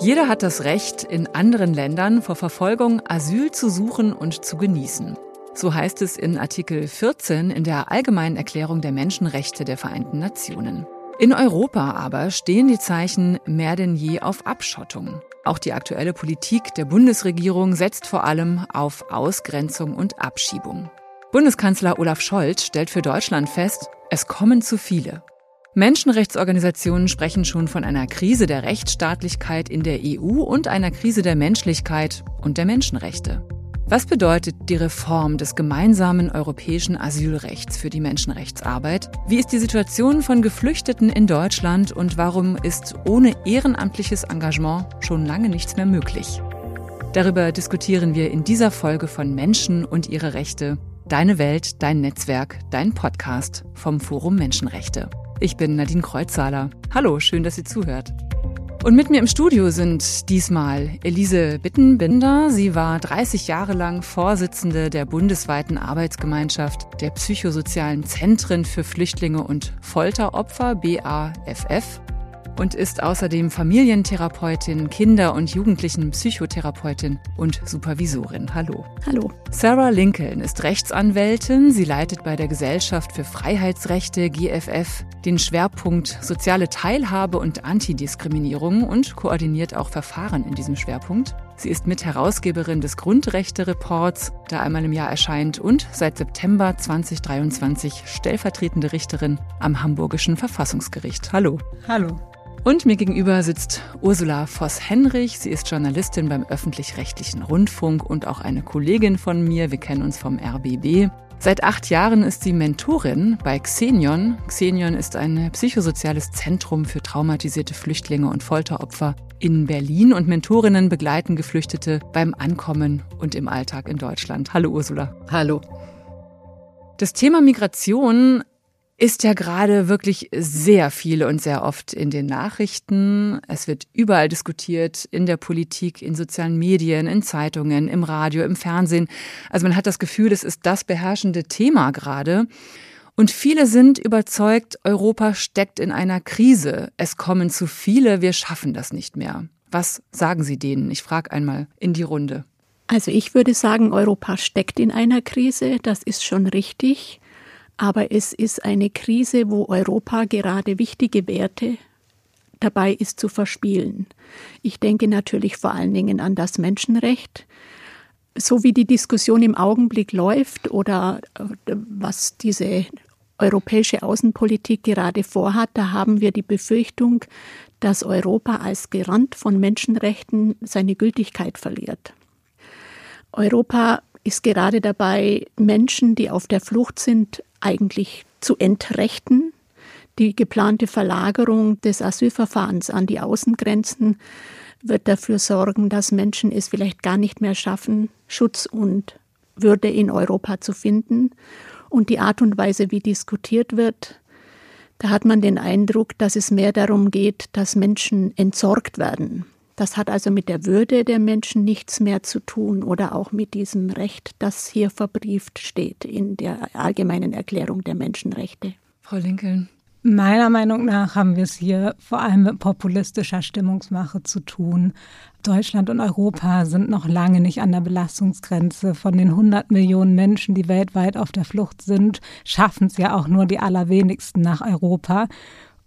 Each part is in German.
Jeder hat das Recht, in anderen Ländern vor Verfolgung Asyl zu suchen und zu genießen. So heißt es in Artikel 14 in der Allgemeinen Erklärung der Menschenrechte der Vereinten Nationen. In Europa aber stehen die Zeichen mehr denn je auf Abschottung. Auch die aktuelle Politik der Bundesregierung setzt vor allem auf Ausgrenzung und Abschiebung. Bundeskanzler Olaf Scholz stellt für Deutschland fest, es kommen zu viele. Menschenrechtsorganisationen sprechen schon von einer Krise der Rechtsstaatlichkeit in der EU und einer Krise der Menschlichkeit und der Menschenrechte. Was bedeutet die Reform des gemeinsamen europäischen Asylrechts für die Menschenrechtsarbeit? Wie ist die Situation von Geflüchteten in Deutschland und warum ist ohne ehrenamtliches Engagement schon lange nichts mehr möglich? Darüber diskutieren wir in dieser Folge von Menschen und ihre Rechte. Deine Welt, dein Netzwerk, dein Podcast vom Forum Menschenrechte. Ich bin Nadine Kreuzhaler. Hallo, schön, dass ihr zuhört. Und mit mir im Studio sind diesmal Elise Bittenbinder. Sie war 30 Jahre lang Vorsitzende der bundesweiten Arbeitsgemeinschaft der psychosozialen Zentren für Flüchtlinge und Folteropfer, BAFF und ist außerdem Familientherapeutin, Kinder- und Jugendlichen-Psychotherapeutin und Supervisorin. Hallo. Hallo. Sarah Lincoln ist Rechtsanwältin. Sie leitet bei der Gesellschaft für Freiheitsrechte GFF den Schwerpunkt soziale Teilhabe und Antidiskriminierung und koordiniert auch Verfahren in diesem Schwerpunkt. Sie ist Mitherausgeberin des Grundrechte-Reports, der einmal im Jahr erscheint und seit September 2023 stellvertretende Richterin am Hamburgischen Verfassungsgericht. Hallo. Hallo. Und mir gegenüber sitzt Ursula Voss-Henrich. Sie ist Journalistin beim öffentlich-rechtlichen Rundfunk und auch eine Kollegin von mir. Wir kennen uns vom RBB. Seit acht Jahren ist sie Mentorin bei Xenion. Xenion ist ein psychosoziales Zentrum für traumatisierte Flüchtlinge und Folteropfer in Berlin und Mentorinnen begleiten Geflüchtete beim Ankommen und im Alltag in Deutschland. Hallo Ursula. Hallo. Das Thema Migration ist ja gerade wirklich sehr viel und sehr oft in den Nachrichten. Es wird überall diskutiert, in der Politik, in sozialen Medien, in Zeitungen, im Radio, im Fernsehen. Also man hat das Gefühl, es ist das beherrschende Thema gerade. Und viele sind überzeugt, Europa steckt in einer Krise. Es kommen zu viele, wir schaffen das nicht mehr. Was sagen Sie denen? Ich frage einmal in die Runde. Also ich würde sagen, Europa steckt in einer Krise, das ist schon richtig. Aber es ist eine Krise, wo Europa gerade wichtige Werte dabei ist zu verspielen. Ich denke natürlich vor allen Dingen an das Menschenrecht. So wie die Diskussion im Augenblick läuft oder äh, was diese europäische Außenpolitik gerade vorhat, da haben wir die Befürchtung, dass Europa als Garant von Menschenrechten seine Gültigkeit verliert. Europa ist gerade dabei, Menschen, die auf der Flucht sind, eigentlich zu entrechten. Die geplante Verlagerung des Asylverfahrens an die Außengrenzen wird dafür sorgen, dass Menschen es vielleicht gar nicht mehr schaffen, Schutz und Würde in Europa zu finden. Und die Art und Weise, wie diskutiert wird, da hat man den Eindruck, dass es mehr darum geht, dass Menschen entsorgt werden. Das hat also mit der Würde der Menschen nichts mehr zu tun oder auch mit diesem Recht, das hier verbrieft steht in der allgemeinen Erklärung der Menschenrechte. Frau Lincoln. Meiner Meinung nach haben wir es hier vor allem mit populistischer Stimmungsmache zu tun. Deutschland und Europa sind noch lange nicht an der Belastungsgrenze. Von den 100 Millionen Menschen, die weltweit auf der Flucht sind, schaffen es ja auch nur die allerwenigsten nach Europa.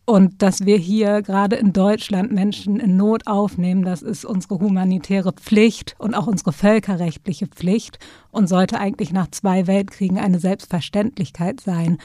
Und dass wir hier gerade in Deutschland Menschen in Not aufnehmen, das ist unsere humanitäre Pflicht und auch unsere völkerrechtliche Pflicht und sollte eigentlich nach zwei Weltkriegen eine Selbstverständlichkeit sein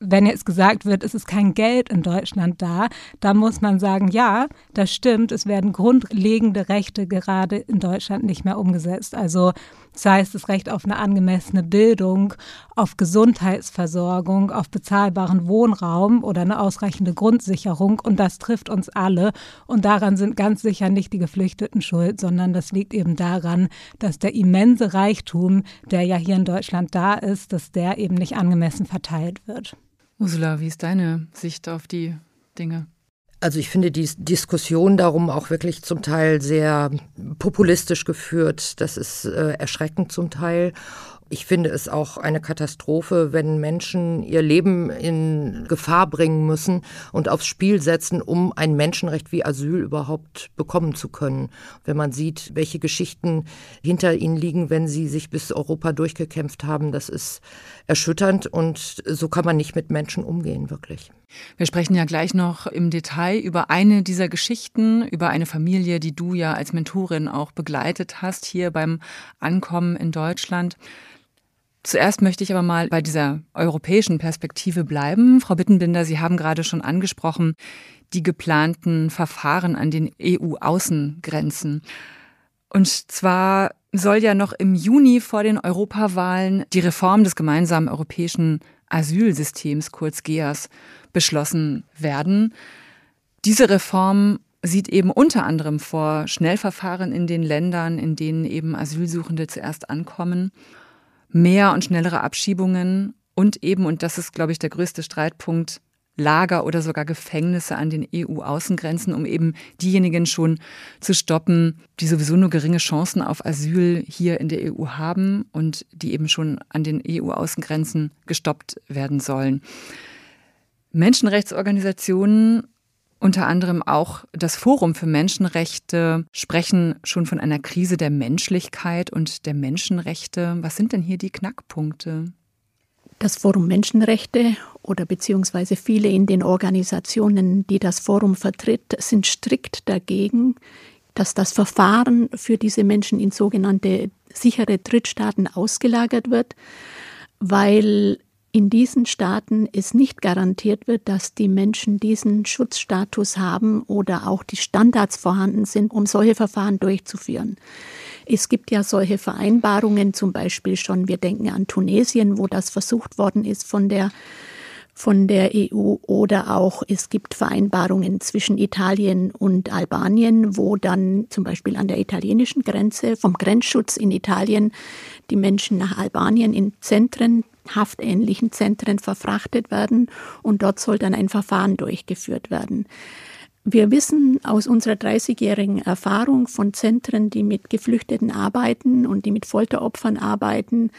wenn jetzt gesagt wird, es ist kein Geld in Deutschland da, dann muss man sagen, ja, das stimmt, es werden grundlegende Rechte gerade in Deutschland nicht mehr umgesetzt. Also sei es das Recht auf eine angemessene Bildung, auf Gesundheitsversorgung, auf bezahlbaren Wohnraum oder eine ausreichende Grundsicherung. Und das trifft uns alle. Und daran sind ganz sicher nicht die Geflüchteten schuld, sondern das liegt eben daran, dass der immense Reichtum, der ja hier in Deutschland da ist, dass der eben nicht angemessen verteilt wird. Ursula, wie ist deine Sicht auf die Dinge? Also ich finde die Diskussion darum auch wirklich zum Teil sehr populistisch geführt. Das ist äh, erschreckend zum Teil. Ich finde es auch eine Katastrophe, wenn Menschen ihr Leben in Gefahr bringen müssen und aufs Spiel setzen, um ein Menschenrecht wie Asyl überhaupt bekommen zu können. Wenn man sieht, welche Geschichten hinter ihnen liegen, wenn sie sich bis Europa durchgekämpft haben, das ist erschütternd und so kann man nicht mit Menschen umgehen, wirklich. Wir sprechen ja gleich noch im Detail über eine dieser Geschichten, über eine Familie, die du ja als Mentorin auch begleitet hast hier beim Ankommen in Deutschland. Zuerst möchte ich aber mal bei dieser europäischen Perspektive bleiben. Frau Bittenbinder, Sie haben gerade schon angesprochen, die geplanten Verfahren an den EU-Außengrenzen. Und zwar soll ja noch im Juni vor den Europawahlen die Reform des gemeinsamen europäischen Asylsystems, kurz GEAS, beschlossen werden. Diese Reform sieht eben unter anderem vor Schnellverfahren in den Ländern, in denen eben Asylsuchende zuerst ankommen, mehr und schnellere Abschiebungen und eben, und das ist, glaube ich, der größte Streitpunkt, Lager oder sogar Gefängnisse an den EU-Außengrenzen, um eben diejenigen schon zu stoppen, die sowieso nur geringe Chancen auf Asyl hier in der EU haben und die eben schon an den EU-Außengrenzen gestoppt werden sollen. Menschenrechtsorganisationen unter anderem auch das Forum für Menschenrechte sprechen schon von einer Krise der Menschlichkeit und der Menschenrechte. Was sind denn hier die Knackpunkte? Das Forum Menschenrechte oder beziehungsweise viele in den Organisationen, die das Forum vertritt, sind strikt dagegen, dass das Verfahren für diese Menschen in sogenannte sichere Drittstaaten ausgelagert wird, weil in diesen Staaten es nicht garantiert wird, dass die Menschen diesen Schutzstatus haben oder auch die Standards vorhanden sind, um solche Verfahren durchzuführen. Es gibt ja solche Vereinbarungen, zum Beispiel schon, wir denken an Tunesien, wo das versucht worden ist von der von der EU oder auch es gibt Vereinbarungen zwischen Italien und Albanien, wo dann zum Beispiel an der italienischen Grenze vom Grenzschutz in Italien die Menschen nach Albanien in Zentren haftähnlichen Zentren verfrachtet werden und dort soll dann ein Verfahren durchgeführt werden. Wir wissen aus unserer 30-jährigen Erfahrung von Zentren, die mit Geflüchteten arbeiten und die mit Folteropfern arbeiten,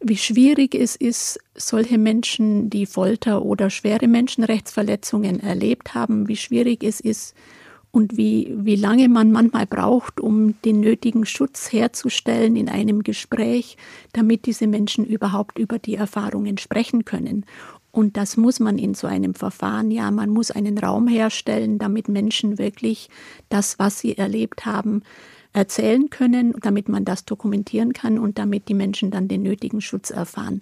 wie schwierig es ist, solche Menschen, die Folter oder schwere Menschenrechtsverletzungen erlebt haben, wie schwierig es ist, und wie, wie lange man manchmal braucht, um den nötigen Schutz herzustellen in einem Gespräch, damit diese Menschen überhaupt über die Erfahrungen sprechen können. Und das muss man in so einem Verfahren, ja, man muss einen Raum herstellen, damit Menschen wirklich das, was sie erlebt haben, erzählen können, damit man das dokumentieren kann und damit die Menschen dann den nötigen Schutz erfahren.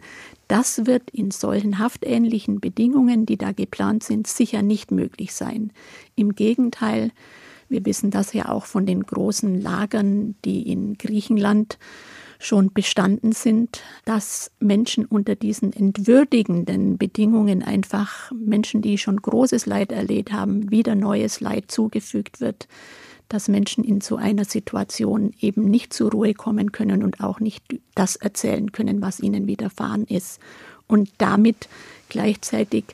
Das wird in solchen haftähnlichen Bedingungen, die da geplant sind, sicher nicht möglich sein. Im Gegenteil, wir wissen das ja auch von den großen Lagern, die in Griechenland schon bestanden sind, dass Menschen unter diesen entwürdigenden Bedingungen einfach Menschen, die schon großes Leid erlebt haben, wieder neues Leid zugefügt wird dass Menschen in so einer Situation eben nicht zur Ruhe kommen können und auch nicht das erzählen können, was ihnen widerfahren ist. Und damit gleichzeitig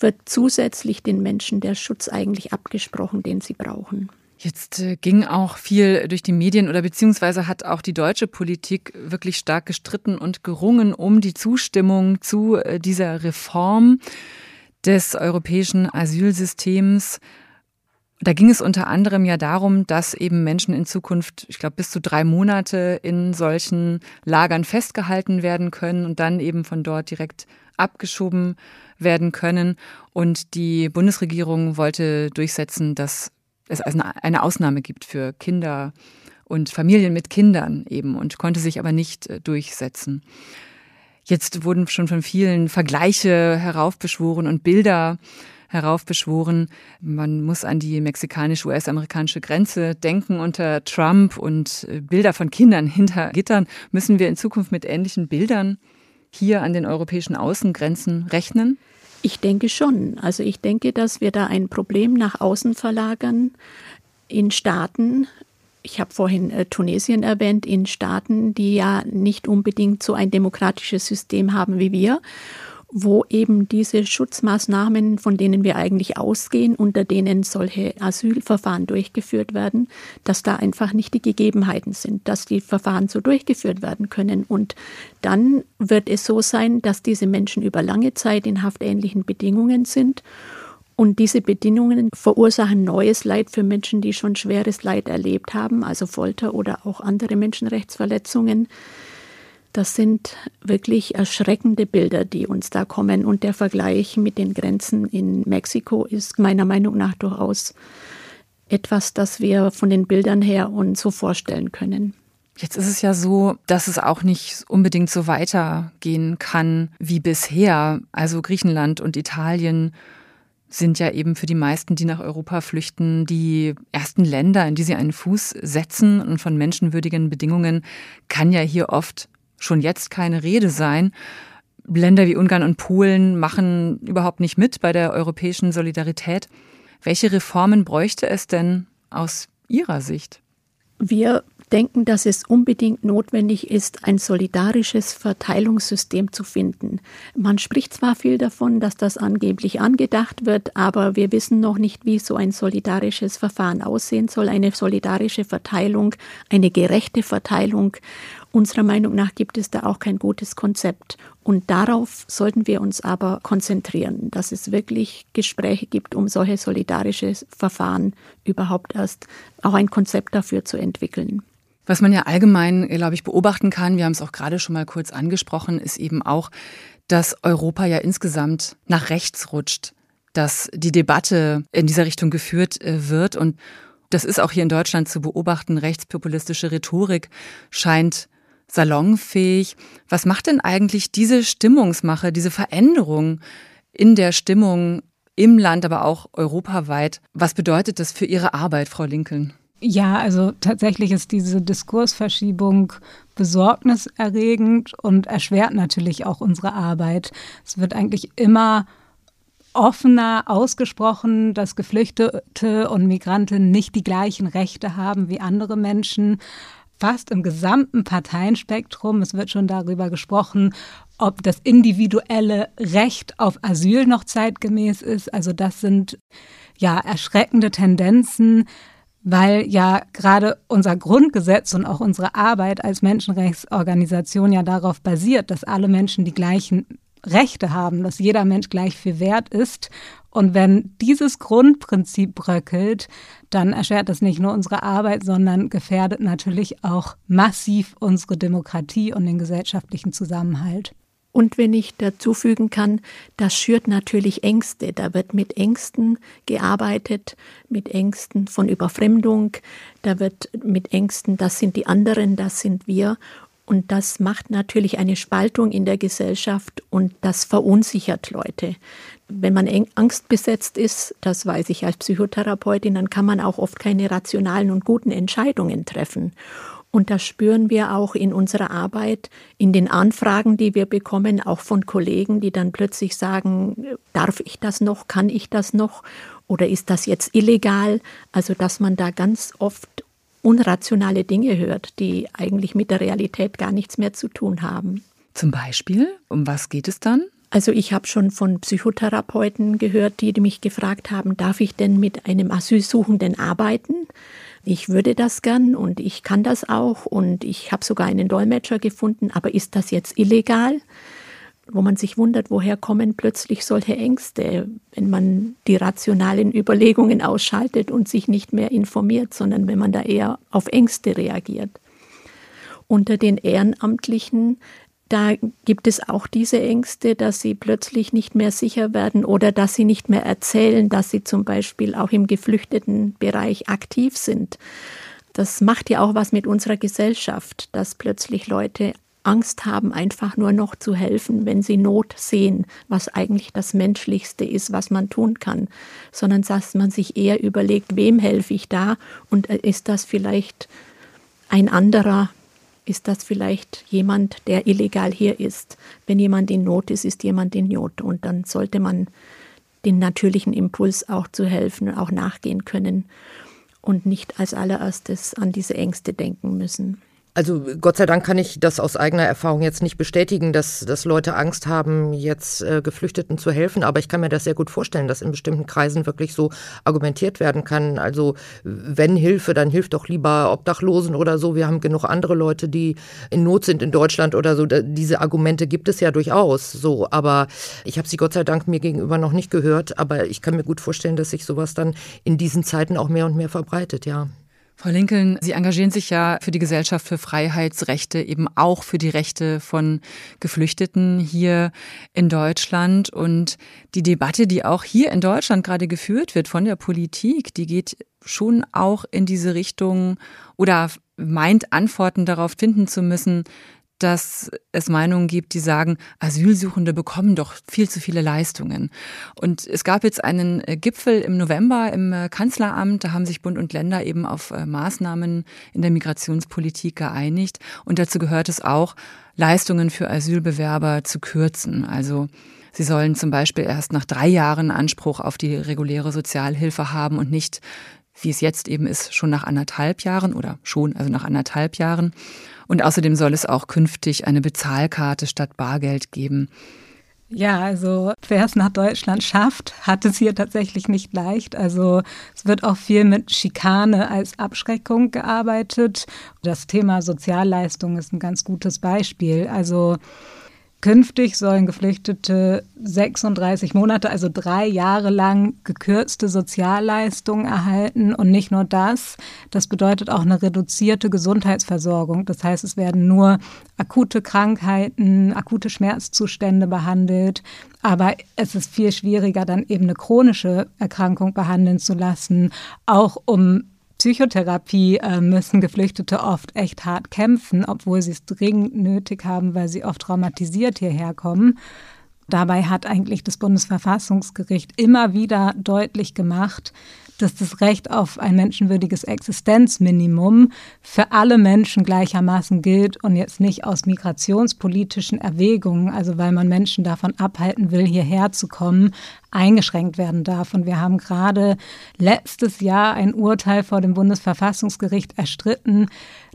wird zusätzlich den Menschen der Schutz eigentlich abgesprochen, den sie brauchen. Jetzt äh, ging auch viel durch die Medien oder beziehungsweise hat auch die deutsche Politik wirklich stark gestritten und gerungen um die Zustimmung zu äh, dieser Reform des europäischen Asylsystems. Da ging es unter anderem ja darum, dass eben Menschen in Zukunft, ich glaube, bis zu drei Monate in solchen Lagern festgehalten werden können und dann eben von dort direkt abgeschoben werden können. Und die Bundesregierung wollte durchsetzen, dass es eine Ausnahme gibt für Kinder und Familien mit Kindern eben und konnte sich aber nicht äh, durchsetzen. Jetzt wurden schon von vielen Vergleiche heraufbeschworen und Bilder heraufbeschworen. Man muss an die mexikanisch-US-amerikanische Grenze denken unter Trump und äh, Bilder von Kindern hinter Gittern. Müssen wir in Zukunft mit ähnlichen Bildern hier an den europäischen Außengrenzen rechnen? Ich denke schon. Also ich denke, dass wir da ein Problem nach außen verlagern in Staaten, ich habe vorhin äh, Tunesien erwähnt, in Staaten, die ja nicht unbedingt so ein demokratisches System haben wie wir wo eben diese Schutzmaßnahmen, von denen wir eigentlich ausgehen, unter denen solche Asylverfahren durchgeführt werden, dass da einfach nicht die Gegebenheiten sind, dass die Verfahren so durchgeführt werden können. Und dann wird es so sein, dass diese Menschen über lange Zeit in haftähnlichen Bedingungen sind. Und diese Bedingungen verursachen neues Leid für Menschen, die schon schweres Leid erlebt haben, also Folter oder auch andere Menschenrechtsverletzungen. Das sind wirklich erschreckende Bilder, die uns da kommen. Und der Vergleich mit den Grenzen in Mexiko ist meiner Meinung nach durchaus etwas, das wir von den Bildern her uns so vorstellen können. Jetzt ist es ja so, dass es auch nicht unbedingt so weitergehen kann wie bisher. Also Griechenland und Italien sind ja eben für die meisten, die nach Europa flüchten, die ersten Länder, in die sie einen Fuß setzen. Und von menschenwürdigen Bedingungen kann ja hier oft schon jetzt keine Rede sein. Länder wie Ungarn und Polen machen überhaupt nicht mit bei der europäischen Solidarität. Welche Reformen bräuchte es denn aus Ihrer Sicht? Wir denken, dass es unbedingt notwendig ist, ein solidarisches Verteilungssystem zu finden. Man spricht zwar viel davon, dass das angeblich angedacht wird, aber wir wissen noch nicht, wie so ein solidarisches Verfahren aussehen soll. Eine solidarische Verteilung, eine gerechte Verteilung. Unserer Meinung nach gibt es da auch kein gutes Konzept. Und darauf sollten wir uns aber konzentrieren, dass es wirklich Gespräche gibt, um solche solidarische Verfahren überhaupt erst auch ein Konzept dafür zu entwickeln. Was man ja allgemein, glaube ich, beobachten kann, wir haben es auch gerade schon mal kurz angesprochen, ist eben auch, dass Europa ja insgesamt nach rechts rutscht, dass die Debatte in dieser Richtung geführt äh, wird und das ist auch hier in Deutschland zu beobachten. Rechtspopulistische Rhetorik scheint salonfähig. Was macht denn eigentlich diese Stimmungsmache, diese Veränderung in der Stimmung im Land, aber auch europaweit? Was bedeutet das für Ihre Arbeit, Frau Lincoln? Ja, also tatsächlich ist diese Diskursverschiebung besorgniserregend und erschwert natürlich auch unsere Arbeit. Es wird eigentlich immer offener ausgesprochen, dass Geflüchtete und Migranten nicht die gleichen Rechte haben wie andere Menschen fast im gesamten Parteienspektrum. Es wird schon darüber gesprochen, ob das individuelle Recht auf Asyl noch zeitgemäß ist. Also das sind ja erschreckende Tendenzen, weil ja gerade unser Grundgesetz und auch unsere Arbeit als Menschenrechtsorganisation ja darauf basiert, dass alle Menschen die gleichen Rechte haben, dass jeder Mensch gleich viel wert ist. Und wenn dieses Grundprinzip bröckelt, dann erschwert das nicht nur unsere Arbeit, sondern gefährdet natürlich auch massiv unsere Demokratie und den gesellschaftlichen Zusammenhalt. Und wenn ich dazu fügen kann, das schürt natürlich Ängste. Da wird mit Ängsten gearbeitet, mit Ängsten von Überfremdung, da wird mit Ängsten, das sind die anderen, das sind wir. Und das macht natürlich eine Spaltung in der Gesellschaft und das verunsichert Leute. Wenn man angstbesetzt ist, das weiß ich als Psychotherapeutin, dann kann man auch oft keine rationalen und guten Entscheidungen treffen. Und das spüren wir auch in unserer Arbeit, in den Anfragen, die wir bekommen, auch von Kollegen, die dann plötzlich sagen, darf ich das noch, kann ich das noch oder ist das jetzt illegal? Also dass man da ganz oft unrationale Dinge hört, die eigentlich mit der Realität gar nichts mehr zu tun haben. Zum Beispiel, um was geht es dann? Also ich habe schon von Psychotherapeuten gehört, die mich gefragt haben, darf ich denn mit einem Asylsuchenden arbeiten? Ich würde das gern und ich kann das auch und ich habe sogar einen Dolmetscher gefunden, aber ist das jetzt illegal? Wo man sich wundert, woher kommen plötzlich solche Ängste, wenn man die rationalen Überlegungen ausschaltet und sich nicht mehr informiert, sondern wenn man da eher auf Ängste reagiert. Unter den Ehrenamtlichen, da gibt es auch diese Ängste, dass sie plötzlich nicht mehr sicher werden oder dass sie nicht mehr erzählen, dass sie zum Beispiel auch im geflüchteten Bereich aktiv sind. Das macht ja auch was mit unserer Gesellschaft, dass plötzlich Leute Angst haben, einfach nur noch zu helfen, wenn sie Not sehen, was eigentlich das Menschlichste ist, was man tun kann, sondern dass man sich eher überlegt, wem helfe ich da und äh, ist das vielleicht ein anderer, ist das vielleicht jemand, der illegal hier ist. Wenn jemand in Not ist, ist jemand in Not und dann sollte man den natürlichen Impuls auch zu helfen, auch nachgehen können und nicht als allererstes an diese Ängste denken müssen. Also Gott sei Dank kann ich das aus eigener Erfahrung jetzt nicht bestätigen, dass, dass Leute Angst haben, jetzt äh, Geflüchteten zu helfen. Aber ich kann mir das sehr gut vorstellen, dass in bestimmten Kreisen wirklich so argumentiert werden kann. Also wenn Hilfe, dann hilft doch lieber Obdachlosen oder so. Wir haben genug andere Leute, die in Not sind in Deutschland oder so. Diese Argumente gibt es ja durchaus so. Aber ich habe sie Gott sei Dank mir gegenüber noch nicht gehört. Aber ich kann mir gut vorstellen, dass sich sowas dann in diesen Zeiten auch mehr und mehr verbreitet, ja. Frau Lincoln, Sie engagieren sich ja für die Gesellschaft für Freiheitsrechte, eben auch für die Rechte von Geflüchteten hier in Deutschland. Und die Debatte, die auch hier in Deutschland gerade geführt wird von der Politik, die geht schon auch in diese Richtung oder meint Antworten darauf finden zu müssen, dass es Meinungen gibt, die sagen, Asylsuchende bekommen doch viel zu viele Leistungen. Und es gab jetzt einen äh, Gipfel im November im äh, Kanzleramt, da haben sich Bund und Länder eben auf äh, Maßnahmen in der Migrationspolitik geeinigt. Und dazu gehört es auch, Leistungen für Asylbewerber zu kürzen. Also Sie sollen zum Beispiel erst nach drei Jahren Anspruch auf die reguläre Sozialhilfe haben und nicht, wie es jetzt eben ist, schon nach anderthalb Jahren oder schon, also nach anderthalb Jahren. Und außerdem soll es auch künftig eine Bezahlkarte statt Bargeld geben. Ja, also wer es nach Deutschland schafft, hat es hier tatsächlich nicht leicht. Also es wird auch viel mit Schikane als Abschreckung gearbeitet. Das Thema Sozialleistung ist ein ganz gutes Beispiel. Also Künftig sollen Geflüchtete 36 Monate, also drei Jahre lang gekürzte Sozialleistungen erhalten. Und nicht nur das, das bedeutet auch eine reduzierte Gesundheitsversorgung. Das heißt, es werden nur akute Krankheiten, akute Schmerzzustände behandelt. Aber es ist viel schwieriger, dann eben eine chronische Erkrankung behandeln zu lassen, auch um Psychotherapie äh, müssen Geflüchtete oft echt hart kämpfen, obwohl sie es dringend nötig haben, weil sie oft traumatisiert hierher kommen. Dabei hat eigentlich das Bundesverfassungsgericht immer wieder deutlich gemacht, dass das Recht auf ein menschenwürdiges Existenzminimum für alle Menschen gleichermaßen gilt und jetzt nicht aus migrationspolitischen Erwägungen, also weil man Menschen davon abhalten will, hierher zu kommen, eingeschränkt werden darf. Und wir haben gerade letztes Jahr ein Urteil vor dem Bundesverfassungsgericht erstritten,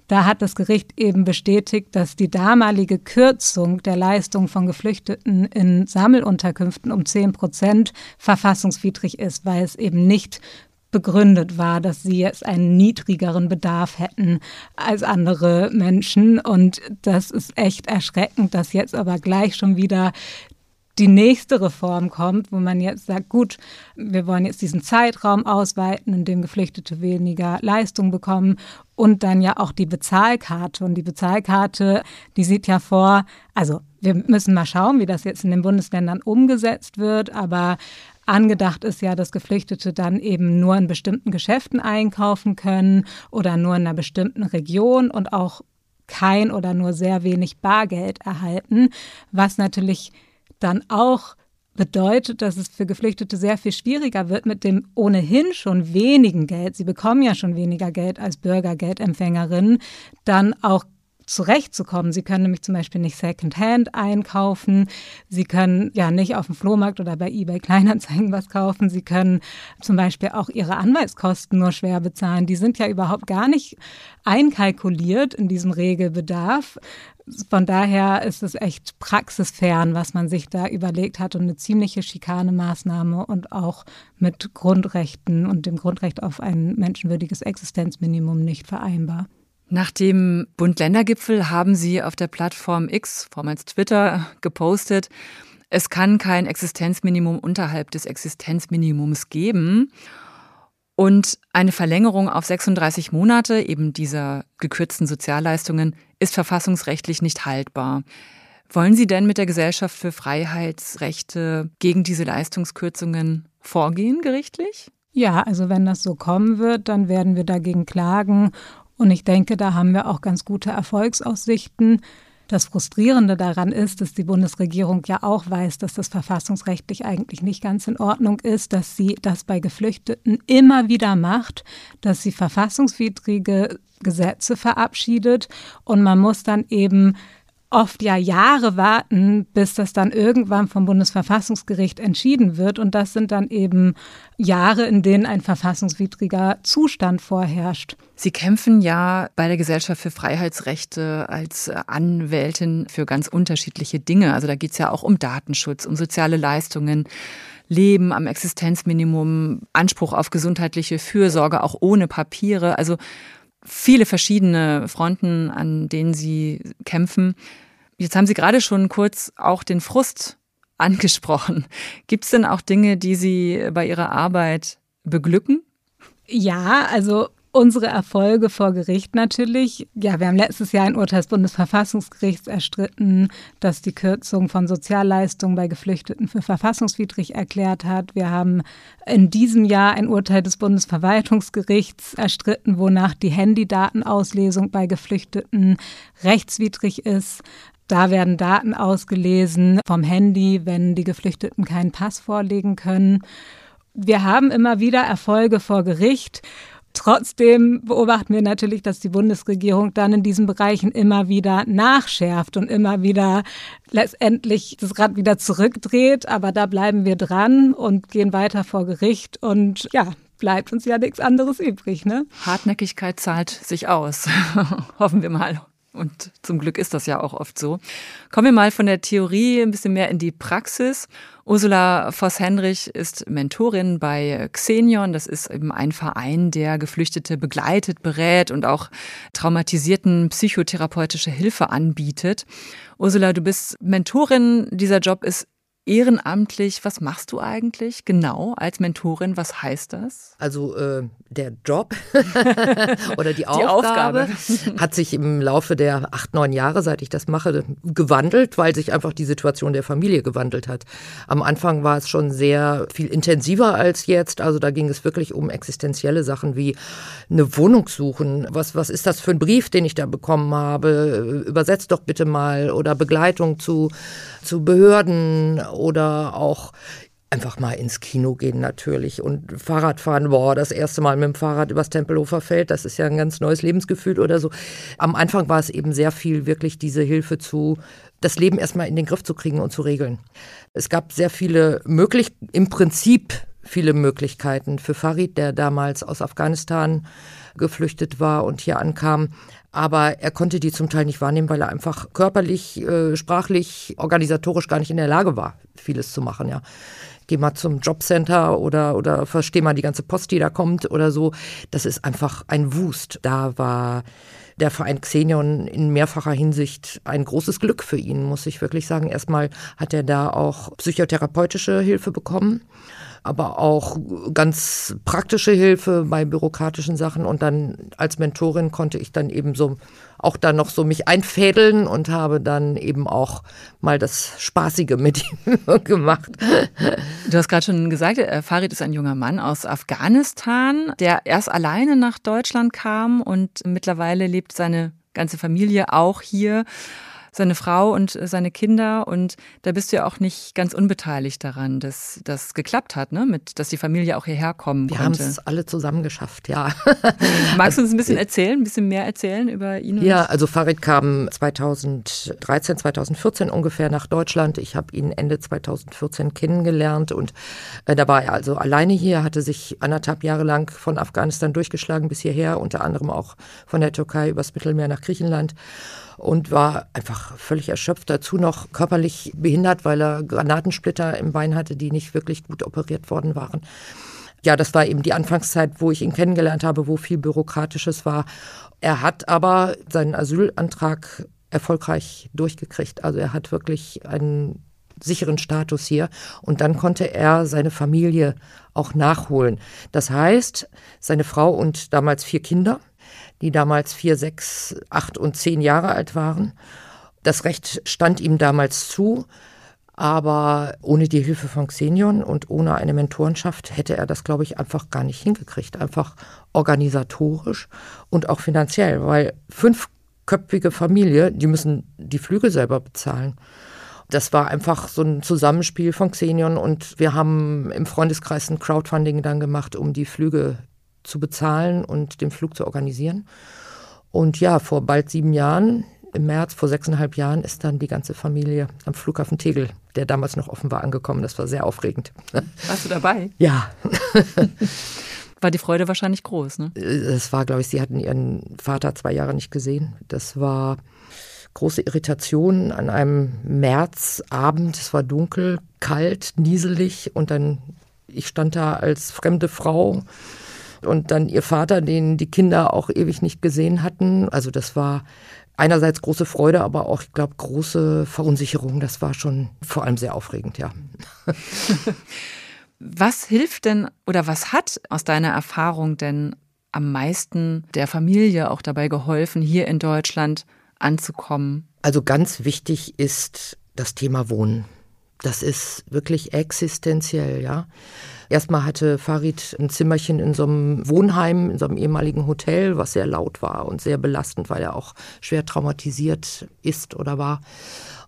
da hat das Gericht eben bestätigt, dass die damalige Kürzung der Leistung von Geflüchteten in Sammelunterkünften um 10 Prozent verfassungswidrig ist, weil es eben nicht begründet war, dass sie jetzt einen niedrigeren Bedarf hätten als andere Menschen. Und das ist echt erschreckend, dass jetzt aber gleich schon wieder die nächste Reform kommt, wo man jetzt sagt, gut, wir wollen jetzt diesen Zeitraum ausweiten, in dem Geflüchtete weniger Leistung bekommen und dann ja auch die Bezahlkarte. Und die Bezahlkarte, die sieht ja vor, also wir müssen mal schauen, wie das jetzt in den Bundesländern umgesetzt wird, aber Angedacht ist ja, dass Geflüchtete dann eben nur in bestimmten Geschäften einkaufen können oder nur in einer bestimmten Region und auch kein oder nur sehr wenig Bargeld erhalten, was natürlich dann auch bedeutet, dass es für Geflüchtete sehr viel schwieriger wird mit dem ohnehin schon wenigen Geld, sie bekommen ja schon weniger Geld als Bürgergeldempfängerinnen, dann auch zurechtzukommen. Sie können nämlich zum Beispiel nicht Secondhand einkaufen. Sie können ja nicht auf dem Flohmarkt oder bei eBay Kleinanzeigen was kaufen. Sie können zum Beispiel auch ihre Anwaltskosten nur schwer bezahlen. Die sind ja überhaupt gar nicht einkalkuliert in diesem Regelbedarf. Von daher ist es echt praxisfern, was man sich da überlegt hat und eine ziemliche Schikanemaßnahme und auch mit Grundrechten und dem Grundrecht auf ein menschenwürdiges Existenzminimum nicht vereinbar. Nach dem Bund-Länder-Gipfel haben Sie auf der Plattform X, vormals Twitter, gepostet, es kann kein Existenzminimum unterhalb des Existenzminimums geben. Und eine Verlängerung auf 36 Monate eben dieser gekürzten Sozialleistungen ist verfassungsrechtlich nicht haltbar. Wollen Sie denn mit der Gesellschaft für Freiheitsrechte gegen diese Leistungskürzungen vorgehen gerichtlich? Ja, also wenn das so kommen wird, dann werden wir dagegen klagen und ich denke, da haben wir auch ganz gute Erfolgsaussichten. Das Frustrierende daran ist, dass die Bundesregierung ja auch weiß, dass das verfassungsrechtlich eigentlich nicht ganz in Ordnung ist, dass sie das bei Geflüchteten immer wieder macht, dass sie verfassungswidrige Gesetze verabschiedet und man muss dann eben oft ja Jahre warten, bis das dann irgendwann vom Bundesverfassungsgericht entschieden wird. Und das sind dann eben Jahre, in denen ein verfassungswidriger Zustand vorherrscht. Sie kämpfen ja bei der Gesellschaft für Freiheitsrechte als Anwältin für ganz unterschiedliche Dinge. Also da geht es ja auch um Datenschutz, um soziale Leistungen. Leben am Existenzminimum, Anspruch auf gesundheitliche Fürsorge, auch ohne Papiere. Also viele verschiedene Fronten, an denen Sie kämpfen. Jetzt haben Sie gerade schon kurz auch den Frust angesprochen. Gibt es denn auch Dinge, die Sie bei Ihrer Arbeit beglücken? Ja, also unsere Erfolge vor Gericht natürlich. Ja, wir haben letztes Jahr ein Urteil des Bundesverfassungsgerichts erstritten, das die Kürzung von Sozialleistungen bei Geflüchteten für verfassungswidrig erklärt hat. Wir haben in diesem Jahr ein Urteil des Bundesverwaltungsgerichts erstritten, wonach die Handydatenauslesung bei Geflüchteten rechtswidrig ist. Da werden Daten ausgelesen vom Handy, wenn die Geflüchteten keinen Pass vorlegen können. Wir haben immer wieder Erfolge vor Gericht Trotzdem beobachten wir natürlich, dass die Bundesregierung dann in diesen Bereichen immer wieder nachschärft und immer wieder letztendlich das Rad wieder zurückdreht. Aber da bleiben wir dran und gehen weiter vor Gericht und ja, bleibt uns ja nichts anderes übrig. Ne? Hartnäckigkeit zahlt sich aus. Hoffen wir mal. Und zum Glück ist das ja auch oft so. Kommen wir mal von der Theorie ein bisschen mehr in die Praxis. Ursula Voss-Henrich ist Mentorin bei Xenion. Das ist eben ein Verein, der Geflüchtete begleitet, berät und auch traumatisierten psychotherapeutische Hilfe anbietet. Ursula, du bist Mentorin. Dieser Job ist ehrenamtlich. Was machst du eigentlich genau als Mentorin? Was heißt das? Also äh, der Job oder die, die Aufgabe, Aufgabe, hat sich im Laufe der acht, neun Jahre, seit ich das mache, gewandelt, weil sich einfach die Situation der Familie gewandelt hat. Am Anfang war es schon sehr viel intensiver als jetzt. Also da ging es wirklich um existenzielle Sachen wie eine Wohnung suchen. Was, was ist das für ein Brief, den ich da bekommen habe? Übersetzt doch bitte mal oder Begleitung zu, zu Behörden oder auch einfach mal ins Kino gehen natürlich und Fahrradfahren, boah, das erste Mal mit dem Fahrrad übers Tempelhofer Feld, das ist ja ein ganz neues Lebensgefühl oder so. Am Anfang war es eben sehr viel wirklich diese Hilfe zu, das Leben erstmal in den Griff zu kriegen und zu regeln. Es gab sehr viele möglich, im Prinzip viele Möglichkeiten für Farid, der damals aus Afghanistan geflüchtet war und hier ankam. Aber er konnte die zum Teil nicht wahrnehmen, weil er einfach körperlich, äh, sprachlich, organisatorisch gar nicht in der Lage war, vieles zu machen, ja geh mal zum Jobcenter oder, oder versteh mal die ganze Post, die da kommt oder so. Das ist einfach ein Wust. Da war der Verein Xenion in mehrfacher Hinsicht ein großes Glück für ihn, muss ich wirklich sagen. Erstmal hat er da auch psychotherapeutische Hilfe bekommen aber auch ganz praktische Hilfe bei bürokratischen Sachen. Und dann als Mentorin konnte ich dann eben so auch dann noch so mich einfädeln und habe dann eben auch mal das Spaßige mit ihm gemacht. Du hast gerade schon gesagt, äh, Farid ist ein junger Mann aus Afghanistan, der erst alleine nach Deutschland kam und mittlerweile lebt seine ganze Familie auch hier seine Frau und äh, seine Kinder. Und da bist du ja auch nicht ganz unbeteiligt daran, dass das geklappt hat, ne? Mit, dass die Familie auch hierher kommen Wir konnte. Wir haben es alle zusammen geschafft, ja. Magst du uns ein bisschen erzählen, ein bisschen mehr erzählen über ihn? ja, also Farid kam 2013, 2014 ungefähr nach Deutschland. Ich habe ihn Ende 2014 kennengelernt und äh, da war er also alleine hier, hatte sich anderthalb Jahre lang von Afghanistan durchgeschlagen bis hierher, unter anderem auch von der Türkei übers Mittelmeer nach Griechenland und war einfach völlig erschöpft. Dazu noch körperlich behindert, weil er Granatensplitter im Bein hatte, die nicht wirklich gut operiert worden waren. Ja, das war eben die Anfangszeit, wo ich ihn kennengelernt habe, wo viel Bürokratisches war. Er hat aber seinen Asylantrag erfolgreich durchgekriegt. Also er hat wirklich einen sicheren Status hier. Und dann konnte er seine Familie auch nachholen. Das heißt, seine Frau und damals vier Kinder die damals vier, sechs, acht und zehn Jahre alt waren. Das Recht stand ihm damals zu, aber ohne die Hilfe von Xenion und ohne eine Mentorenschaft hätte er das, glaube ich, einfach gar nicht hingekriegt. Einfach organisatorisch und auch finanziell, weil fünfköpfige Familie, die müssen die Flüge selber bezahlen. Das war einfach so ein Zusammenspiel von Xenion und wir haben im Freundeskreis ein Crowdfunding dann gemacht, um die Flüge zu bezahlen und den Flug zu organisieren. Und ja, vor bald sieben Jahren im März vor sechseinhalb Jahren ist dann die ganze Familie am Flughafen Tegel, der damals noch offen war, angekommen. Das war sehr aufregend. Warst du dabei? Ja. War die Freude wahrscheinlich groß, ne? Es war, glaube ich, sie hatten ihren Vater zwei Jahre nicht gesehen. Das war große Irritation an einem Märzabend. Es war dunkel, kalt, nieselig und dann, ich stand da als fremde Frau und dann ihr Vater, den die Kinder auch ewig nicht gesehen hatten. Also das war einerseits große Freude, aber auch, ich glaube, große Verunsicherung. Das war schon vor allem sehr aufregend, ja. was hilft denn oder was hat aus deiner Erfahrung denn am meisten der Familie auch dabei geholfen, hier in Deutschland anzukommen? Also ganz wichtig ist das Thema Wohnen. Das ist wirklich existenziell, ja. Erstmal hatte Farid ein Zimmerchen in so einem Wohnheim, in so einem ehemaligen Hotel, was sehr laut war und sehr belastend, weil er auch schwer traumatisiert ist oder war.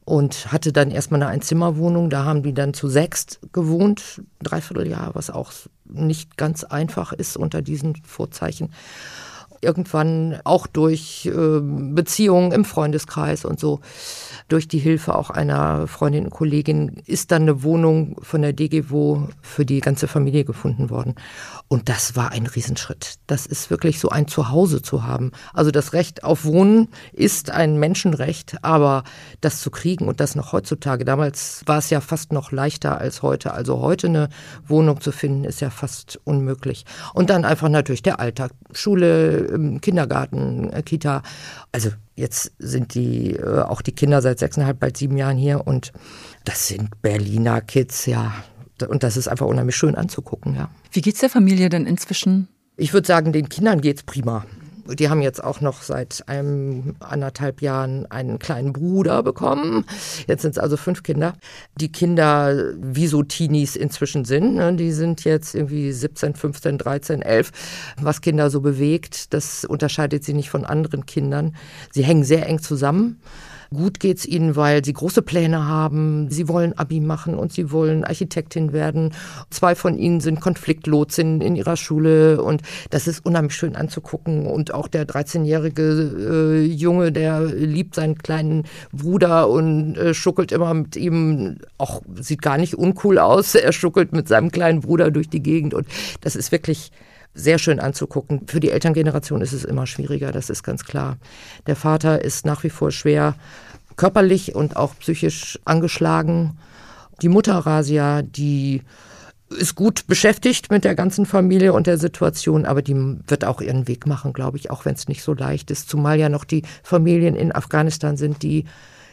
Und hatte dann erstmal eine Einzimmerwohnung. Da haben die dann zu sechst gewohnt, dreiviertel Jahr, was auch nicht ganz einfach ist unter diesen Vorzeichen irgendwann auch durch äh, Beziehungen im Freundeskreis und so, durch die Hilfe auch einer Freundin und Kollegin, ist dann eine Wohnung von der DGWO für die ganze Familie gefunden worden. Und das war ein Riesenschritt. Das ist wirklich so ein Zuhause zu haben. Also das Recht auf Wohnen ist ein Menschenrecht, aber das zu kriegen und das noch heutzutage, damals war es ja fast noch leichter als heute. Also heute eine Wohnung zu finden, ist ja fast unmöglich. Und dann einfach natürlich der Alltag. Schule, Kindergarten, äh, Kita. Also jetzt sind die äh, auch die Kinder seit sechseinhalb, bald sieben Jahren hier und das sind Berliner Kids, ja. Und das ist einfach unheimlich schön anzugucken, ja. Wie geht's der Familie denn inzwischen? Ich würde sagen, den Kindern geht's prima. Die haben jetzt auch noch seit einem anderthalb Jahren einen kleinen Bruder bekommen. Jetzt sind es also fünf Kinder. Die Kinder, wie so Teenies inzwischen sind, ne, die sind jetzt irgendwie 17, 15, 13, 11. Was Kinder so bewegt, das unterscheidet sie nicht von anderen Kindern. Sie hängen sehr eng zusammen. Gut geht's ihnen, weil sie große Pläne haben. Sie wollen Abi machen und sie wollen Architektin werden. Zwei von ihnen sind Konfliktlotsin in ihrer Schule und das ist unheimlich schön anzugucken. Und auch der 13-jährige äh, Junge, der liebt seinen kleinen Bruder und äh, schuckelt immer mit ihm, auch sieht gar nicht uncool aus. Er schuckelt mit seinem kleinen Bruder durch die Gegend und das ist wirklich sehr schön anzugucken. Für die Elterngeneration ist es immer schwieriger, das ist ganz klar. Der Vater ist nach wie vor schwer körperlich und auch psychisch angeschlagen. Die Mutter Rasia, die ist gut beschäftigt mit der ganzen Familie und der Situation, aber die wird auch ihren Weg machen, glaube ich, auch wenn es nicht so leicht ist. Zumal ja noch die Familien in Afghanistan sind, die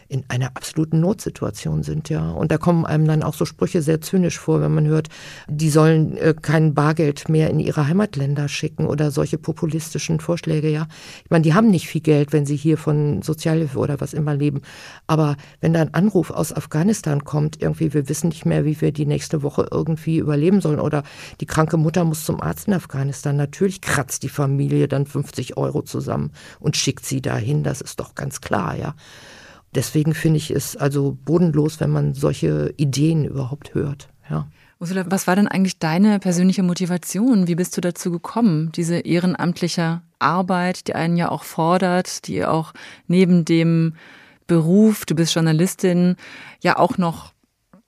in einer absoluten Notsituation sind, ja. Und da kommen einem dann auch so Sprüche sehr zynisch vor, wenn man hört, die sollen äh, kein Bargeld mehr in ihre Heimatländer schicken oder solche populistischen Vorschläge, ja. Ich meine, die haben nicht viel Geld, wenn sie hier von Sozialhilfe oder was immer leben. Aber wenn da ein Anruf aus Afghanistan kommt, irgendwie, wir wissen nicht mehr, wie wir die nächste Woche irgendwie überleben sollen oder die kranke Mutter muss zum Arzt in Afghanistan, natürlich kratzt die Familie dann 50 Euro zusammen und schickt sie dahin, das ist doch ganz klar, ja. Deswegen finde ich es also bodenlos, wenn man solche Ideen überhaupt hört. Ja. Ursula, was war denn eigentlich deine persönliche Motivation? Wie bist du dazu gekommen, diese ehrenamtliche Arbeit, die einen ja auch fordert, die auch neben dem Beruf, du bist Journalistin, ja auch noch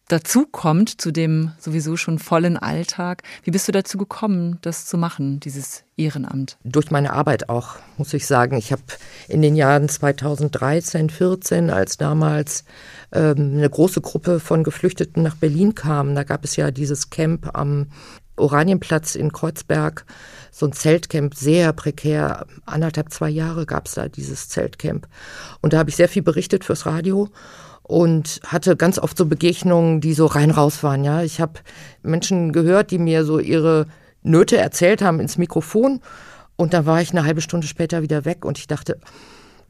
dazu kommt, zu dem sowieso schon vollen Alltag. Wie bist du dazu gekommen, das zu machen, dieses Ehrenamt? Durch meine Arbeit auch, muss ich sagen. Ich habe in den Jahren 2013, 14, als damals ähm, eine große Gruppe von Geflüchteten nach Berlin kam, da gab es ja dieses Camp am Oranienplatz in Kreuzberg, so ein Zeltcamp, sehr prekär. Anderthalb, zwei Jahre gab es da dieses Zeltcamp. Und da habe ich sehr viel berichtet fürs Radio und hatte ganz oft so Begegnungen, die so rein raus waren. Ja, ich habe Menschen gehört, die mir so ihre Nöte erzählt haben ins Mikrofon und dann war ich eine halbe Stunde später wieder weg und ich dachte,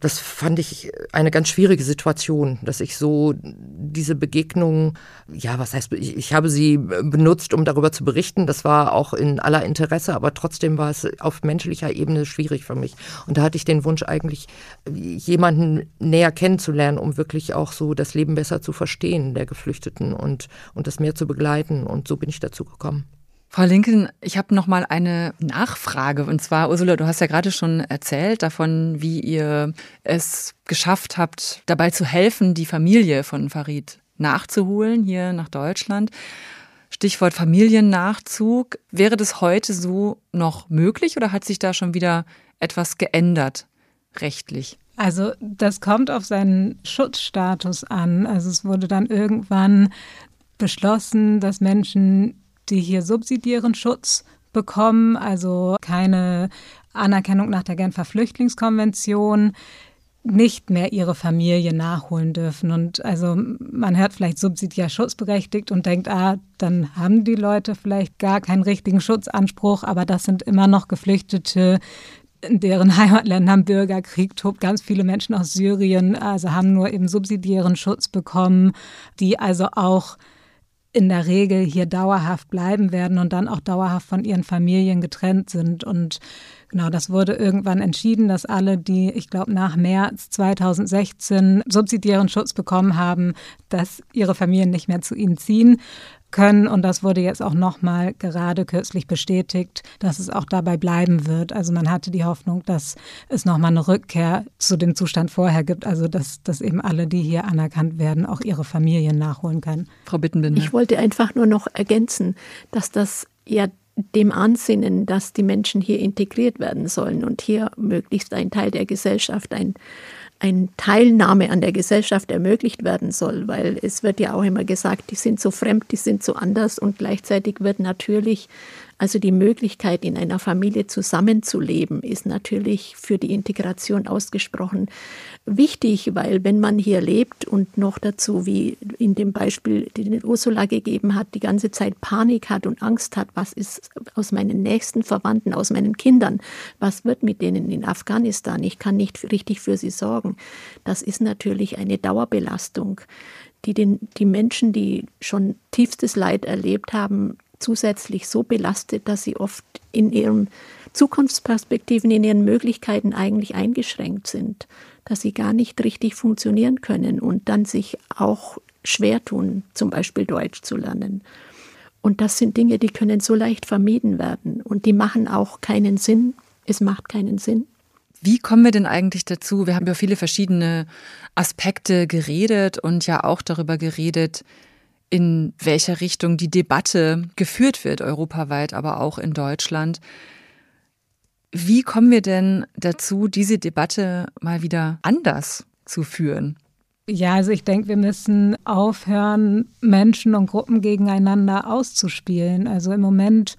das fand ich eine ganz schwierige Situation, dass ich so diese Begegnungen, ja, was heißt, ich, ich, habe sie benutzt, um darüber zu berichten. Das war auch in aller Interesse, aber trotzdem war es auf menschlicher Ebene schwierig für mich. Und da hatte ich den Wunsch eigentlich, jemanden näher kennenzulernen, um wirklich auch so das Leben besser zu verstehen der Geflüchteten und, und das mehr zu begleiten. Und so bin ich dazu gekommen. Frau Lincoln, ich habe noch mal eine Nachfrage. Und zwar, Ursula, du hast ja gerade schon erzählt davon, wie ihr es geschafft habt, dabei zu helfen, die Familie von Farid nachzuholen hier nach Deutschland. Stichwort Familiennachzug. Wäre das heute so noch möglich oder hat sich da schon wieder etwas geändert rechtlich? Also das kommt auf seinen Schutzstatus an. Also es wurde dann irgendwann beschlossen, dass Menschen, die hier subsidiären Schutz bekommen, also keine Anerkennung nach der Genfer Flüchtlingskonvention, nicht mehr ihre Familie nachholen dürfen. Und also man hört vielleicht subsidiär schutzberechtigt und denkt, ah, dann haben die Leute vielleicht gar keinen richtigen Schutzanspruch, aber das sind immer noch Geflüchtete, in deren Heimatländern Bürgerkrieg tobt. Ganz viele Menschen aus Syrien also haben nur eben subsidiären Schutz bekommen, die also auch in der Regel hier dauerhaft bleiben werden und dann auch dauerhaft von ihren Familien getrennt sind. Und genau, das wurde irgendwann entschieden, dass alle, die, ich glaube, nach März 2016 subsidiären Schutz bekommen haben, dass ihre Familien nicht mehr zu ihnen ziehen können. Und das wurde jetzt auch nochmal gerade kürzlich bestätigt, dass es auch dabei bleiben wird. Also man hatte die Hoffnung, dass es nochmal eine Rückkehr zu dem Zustand vorher gibt. Also dass, dass eben alle, die hier anerkannt werden, auch ihre Familien nachholen können. Frau Bittenbinder. Ich wollte einfach nur noch ergänzen, dass das ja dem Ansinnen, dass die Menschen hier integriert werden sollen und hier möglichst ein Teil der Gesellschaft, ein eine Teilnahme an der Gesellschaft ermöglicht werden soll, weil es wird ja auch immer gesagt, die sind so fremd, die sind so anders und gleichzeitig wird natürlich also die Möglichkeit, in einer Familie zusammenzuleben, ist natürlich für die Integration ausgesprochen wichtig, weil wenn man hier lebt und noch dazu, wie in dem Beispiel, den Ursula gegeben hat, die ganze Zeit Panik hat und Angst hat, was ist aus meinen nächsten Verwandten, aus meinen Kindern, was wird mit denen in Afghanistan, ich kann nicht richtig für sie sorgen. Das ist natürlich eine Dauerbelastung die den, die Menschen, die schon tiefstes Leid erlebt haben, zusätzlich so belastet, dass sie oft in ihren Zukunftsperspektiven, in ihren Möglichkeiten eigentlich eingeschränkt sind, dass sie gar nicht richtig funktionieren können und dann sich auch schwer tun, zum Beispiel Deutsch zu lernen. Und das sind Dinge, die können so leicht vermieden werden und die machen auch keinen Sinn. Es macht keinen Sinn. Wie kommen wir denn eigentlich dazu? Wir haben über viele verschiedene Aspekte geredet und ja auch darüber geredet, in welcher Richtung die Debatte geführt wird, europaweit, aber auch in Deutschland. Wie kommen wir denn dazu, diese Debatte mal wieder anders zu führen? Ja, also ich denke, wir müssen aufhören, Menschen und Gruppen gegeneinander auszuspielen. Also im Moment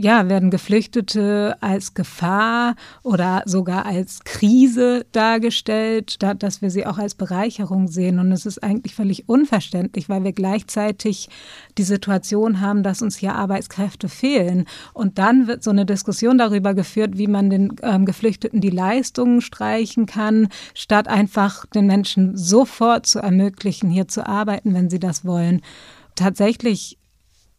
ja, werden Geflüchtete als Gefahr oder sogar als Krise dargestellt, statt dass wir sie auch als Bereicherung sehen. Und es ist eigentlich völlig unverständlich, weil wir gleichzeitig die Situation haben, dass uns hier Arbeitskräfte fehlen. Und dann wird so eine Diskussion darüber geführt, wie man den ähm, Geflüchteten die Leistungen streichen kann, statt einfach den Menschen sofort zu ermöglichen, hier zu arbeiten, wenn sie das wollen. Tatsächlich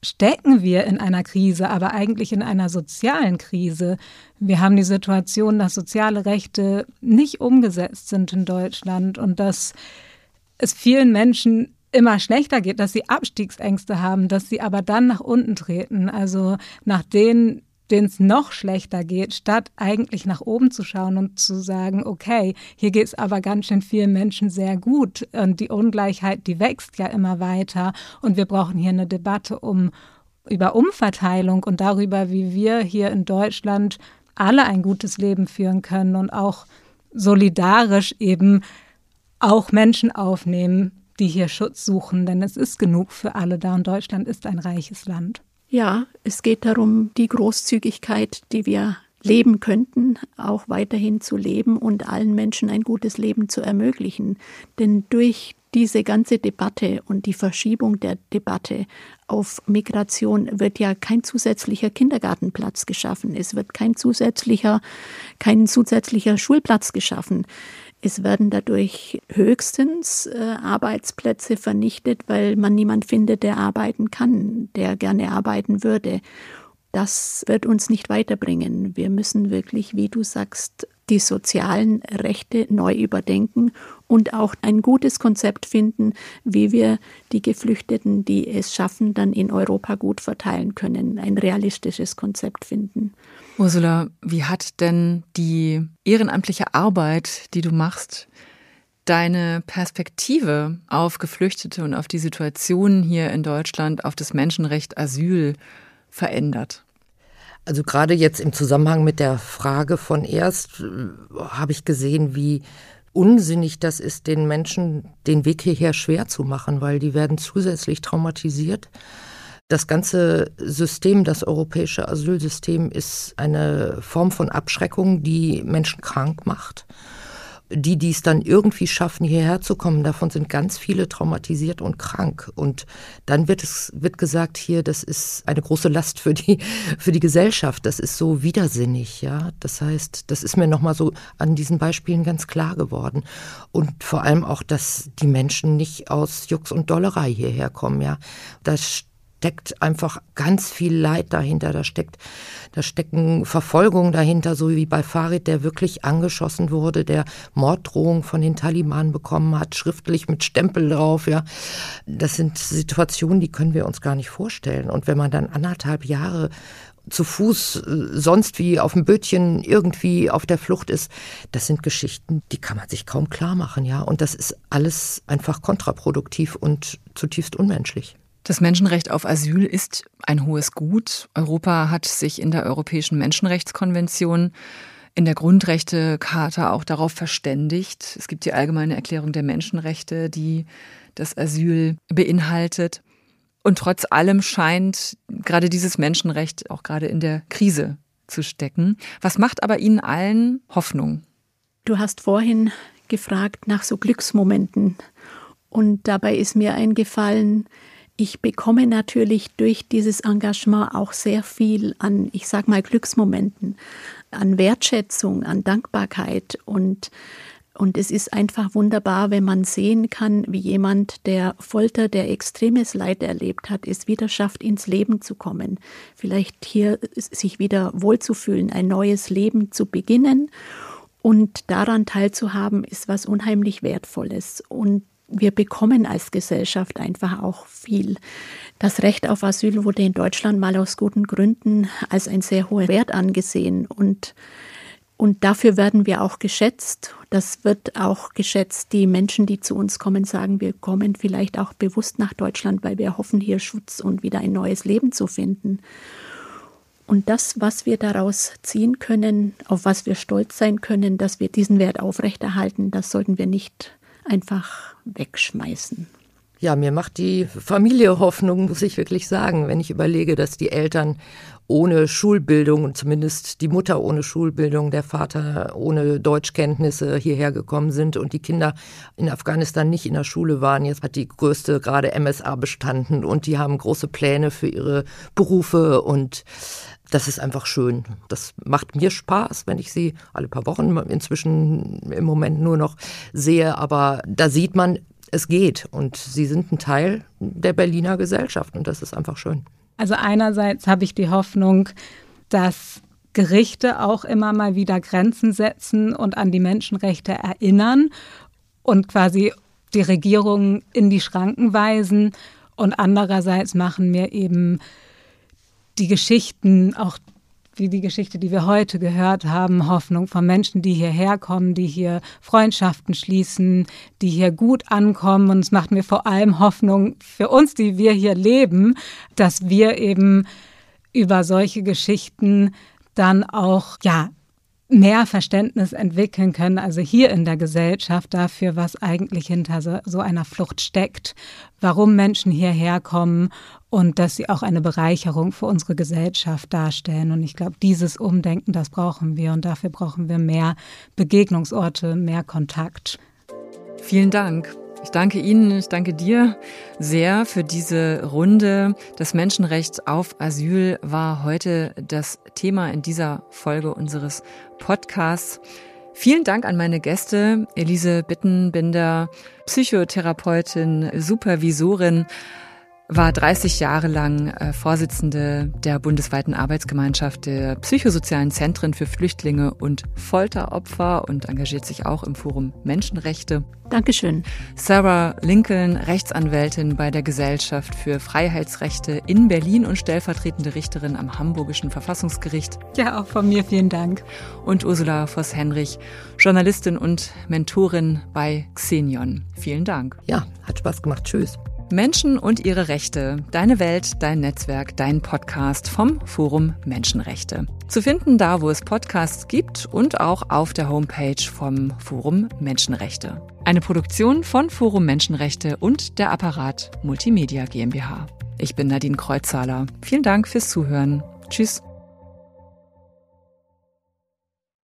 stecken wir in einer Krise, aber eigentlich in einer sozialen Krise. Wir haben die Situation, dass soziale Rechte nicht umgesetzt sind in Deutschland und dass es vielen Menschen immer schlechter geht, dass sie Abstiegsängste haben, dass sie aber dann nach unten treten. Also nach denen denen es noch schlechter geht, statt eigentlich nach oben zu schauen und zu sagen, okay, hier geht es aber ganz schön vielen Menschen sehr gut und die Ungleichheit, die wächst ja immer weiter und wir brauchen hier eine Debatte um über Umverteilung und darüber, wie wir hier in Deutschland alle ein gutes Leben führen können und auch solidarisch eben auch Menschen aufnehmen, die hier Schutz suchen, denn es ist genug für alle da und Deutschland ist ein reiches Land. Ja, es geht darum, die Großzügigkeit, die wir leben könnten, auch weiterhin zu leben und allen Menschen ein gutes Leben zu ermöglichen. Denn durch diese ganze Debatte und die Verschiebung der Debatte auf Migration wird ja kein zusätzlicher Kindergartenplatz geschaffen. Es wird kein zusätzlicher, kein zusätzlicher Schulplatz geschaffen. Es werden dadurch höchstens äh, Arbeitsplätze vernichtet, weil man niemand findet, der arbeiten kann, der gerne arbeiten würde. das wird uns nicht weiterbringen. Wir müssen wirklich, wie du sagst, die sozialen Rechte neu überdenken und auch ein gutes Konzept finden, wie wir die Geflüchteten, die es schaffen, dann in Europa gut verteilen können. Ein realistisches Konzept finden. Ursula, wie hat denn die ehrenamtliche Arbeit, die du machst, deine Perspektive auf Geflüchtete und auf die Situation hier in Deutschland, auf das Menschenrecht Asyl verändert? Also gerade jetzt im Zusammenhang mit der Frage von erst äh, habe ich gesehen, wie unsinnig das ist, den Menschen den Weg hierher schwer zu machen, weil die werden zusätzlich traumatisiert. Das ganze System, das europäische Asylsystem, ist eine Form von Abschreckung, die Menschen krank macht die, die es dann irgendwie schaffen, hierher zu kommen, davon sind ganz viele traumatisiert und krank. Und dann wird es, wird gesagt hier, das ist eine große Last für die, für die Gesellschaft. Das ist so widersinnig, ja. Das heißt, das ist mir nochmal so an diesen Beispielen ganz klar geworden. Und vor allem auch, dass die Menschen nicht aus Jux und Dollerei hierher kommen, ja. Das steckt einfach ganz viel Leid dahinter. Da steckt, da stecken Verfolgungen dahinter, so wie bei Farid, der wirklich angeschossen wurde, der Morddrohungen von den Taliban bekommen hat, schriftlich mit Stempel drauf, ja. Das sind Situationen, die können wir uns gar nicht vorstellen. Und wenn man dann anderthalb Jahre zu Fuß äh, sonst wie auf dem Bötchen irgendwie auf der Flucht ist, das sind Geschichten, die kann man sich kaum klar machen, ja. Und das ist alles einfach kontraproduktiv und zutiefst unmenschlich. Das Menschenrecht auf Asyl ist ein hohes Gut. Europa hat sich in der Europäischen Menschenrechtskonvention in der Grundrechtecharta auch darauf verständigt. Es gibt die allgemeine Erklärung der Menschenrechte, die das Asyl beinhaltet. Und trotz allem scheint gerade dieses Menschenrecht auch gerade in der Krise zu stecken. Was macht aber Ihnen allen Hoffnung? Du hast vorhin gefragt nach so Glücksmomenten. Und dabei ist mir eingefallen, ich bekomme natürlich durch dieses Engagement auch sehr viel an, ich sag mal, Glücksmomenten, an Wertschätzung, an Dankbarkeit und und es ist einfach wunderbar, wenn man sehen kann, wie jemand, der Folter, der extremes Leid erlebt hat, es wieder schafft, ins Leben zu kommen. Vielleicht hier sich wieder wohlzufühlen, ein neues Leben zu beginnen. Und daran teilzuhaben, ist was unheimlich Wertvolles. Und wir bekommen als Gesellschaft einfach auch viel. Das Recht auf Asyl wurde in Deutschland mal aus guten Gründen als ein sehr hoher Wert angesehen und und dafür werden wir auch geschätzt. Das wird auch geschätzt. Die Menschen, die zu uns kommen, sagen, wir kommen vielleicht auch bewusst nach Deutschland, weil wir hoffen, hier Schutz und wieder ein neues Leben zu finden. Und das, was wir daraus ziehen können, auf was wir stolz sein können, dass wir diesen Wert aufrechterhalten, das sollten wir nicht einfach wegschmeißen. Ja, mir macht die Familie Hoffnung, muss ich wirklich sagen, wenn ich überlege, dass die Eltern ohne Schulbildung, zumindest die Mutter ohne Schulbildung, der Vater ohne Deutschkenntnisse hierher gekommen sind und die Kinder in Afghanistan nicht in der Schule waren. Jetzt hat die größte gerade MSA bestanden und die haben große Pläne für ihre Berufe und das ist einfach schön. Das macht mir Spaß, wenn ich sie alle paar Wochen inzwischen im Moment nur noch sehe. Aber da sieht man, es geht. Und sie sind ein Teil der Berliner Gesellschaft. Und das ist einfach schön. Also einerseits habe ich die Hoffnung, dass Gerichte auch immer mal wieder Grenzen setzen und an die Menschenrechte erinnern und quasi die Regierungen in die Schranken weisen. Und andererseits machen mir eben die Geschichten, auch wie die Geschichte, die wir heute gehört haben, Hoffnung von Menschen, die hierher kommen, die hier Freundschaften schließen, die hier gut ankommen. Und es macht mir vor allem Hoffnung für uns, die wir hier leben, dass wir eben über solche Geschichten dann auch, ja, mehr Verständnis entwickeln können, also hier in der Gesellschaft dafür, was eigentlich hinter so, so einer Flucht steckt, warum Menschen hierher kommen und dass sie auch eine Bereicherung für unsere Gesellschaft darstellen. Und ich glaube, dieses Umdenken, das brauchen wir und dafür brauchen wir mehr Begegnungsorte, mehr Kontakt. Vielen Dank. Ich danke Ihnen, ich danke dir sehr für diese Runde. Das Menschenrecht auf Asyl war heute das Thema in dieser Folge unseres Podcasts. Vielen Dank an meine Gäste, Elise Bittenbinder, Psychotherapeutin, Supervisorin war 30 Jahre lang äh, Vorsitzende der bundesweiten Arbeitsgemeinschaft der psychosozialen Zentren für Flüchtlinge und Folteropfer und engagiert sich auch im Forum Menschenrechte. Dankeschön. Sarah Lincoln, Rechtsanwältin bei der Gesellschaft für Freiheitsrechte in Berlin und stellvertretende Richterin am Hamburgischen Verfassungsgericht. Ja, auch von mir vielen Dank. Und Ursula Voss-Henrich, Journalistin und Mentorin bei Xenion. Vielen Dank. Ja, hat Spaß gemacht. Tschüss. Menschen und ihre Rechte. Deine Welt, dein Netzwerk, dein Podcast vom Forum Menschenrechte. Zu finden da, wo es Podcasts gibt und auch auf der Homepage vom Forum Menschenrechte. Eine Produktion von Forum Menschenrechte und der Apparat Multimedia GmbH. Ich bin Nadine Kreuzhaler. Vielen Dank fürs Zuhören. Tschüss.